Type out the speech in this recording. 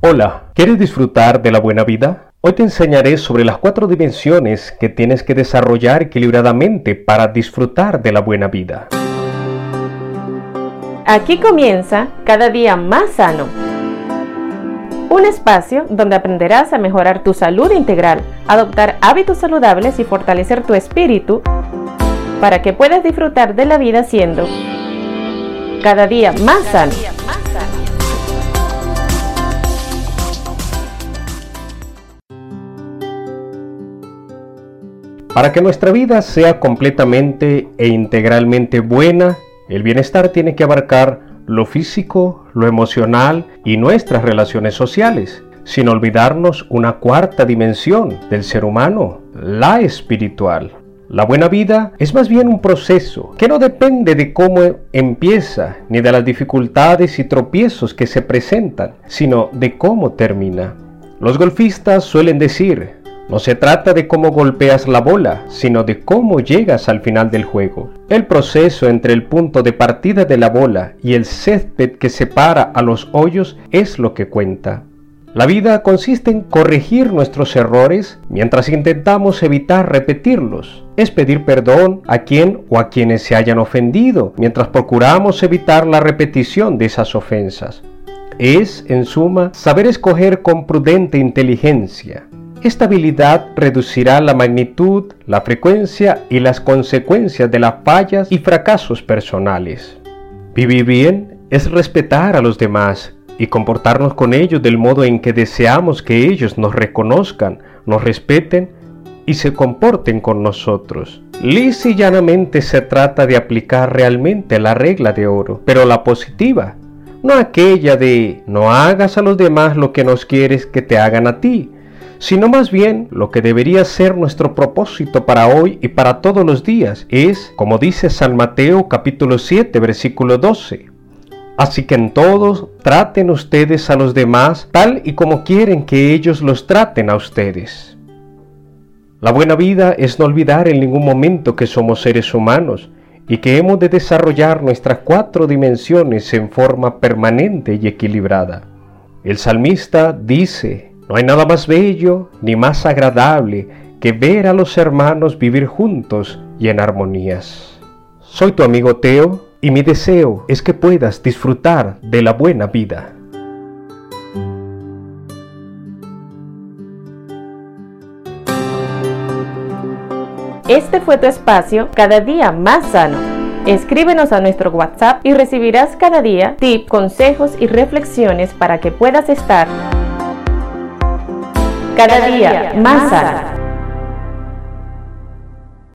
Hola, ¿quieres disfrutar de la buena vida? Hoy te enseñaré sobre las cuatro dimensiones que tienes que desarrollar equilibradamente para disfrutar de la buena vida. Aquí comienza cada día más sano. Un espacio donde aprenderás a mejorar tu salud integral, adoptar hábitos saludables y fortalecer tu espíritu para que puedas disfrutar de la vida siendo cada día más sano. Para que nuestra vida sea completamente e integralmente buena, el bienestar tiene que abarcar lo físico, lo emocional y nuestras relaciones sociales, sin olvidarnos una cuarta dimensión del ser humano, la espiritual. La buena vida es más bien un proceso que no depende de cómo empieza ni de las dificultades y tropiezos que se presentan, sino de cómo termina. Los golfistas suelen decir, no se trata de cómo golpeas la bola, sino de cómo llegas al final del juego. El proceso entre el punto de partida de la bola y el césped que separa a los hoyos es lo que cuenta. La vida consiste en corregir nuestros errores mientras intentamos evitar repetirlos. Es pedir perdón a quien o a quienes se hayan ofendido mientras procuramos evitar la repetición de esas ofensas. Es, en suma, saber escoger con prudente inteligencia, esta habilidad reducirá la magnitud, la frecuencia y las consecuencias de las fallas y fracasos personales. Vivir bien es respetar a los demás y comportarnos con ellos del modo en que deseamos que ellos nos reconozcan, nos respeten y se comporten con nosotros. Lisa y llanamente se trata de aplicar realmente la regla de oro, pero la positiva, no aquella de no hagas a los demás lo que nos quieres que te hagan a ti, sino más bien lo que debería ser nuestro propósito para hoy y para todos los días es, como dice San Mateo capítulo 7 versículo 12, Así que en todos traten ustedes a los demás tal y como quieren que ellos los traten a ustedes. La buena vida es no olvidar en ningún momento que somos seres humanos y que hemos de desarrollar nuestras cuatro dimensiones en forma permanente y equilibrada. El salmista dice, no hay nada más bello ni más agradable que ver a los hermanos vivir juntos y en armonías. Soy tu amigo Teo y mi deseo es que puedas disfrutar de la buena vida. Este fue tu espacio cada día más sano. Escríbenos a nuestro WhatsApp y recibirás cada día tips, consejos y reflexiones para que puedas estar cada día más sana.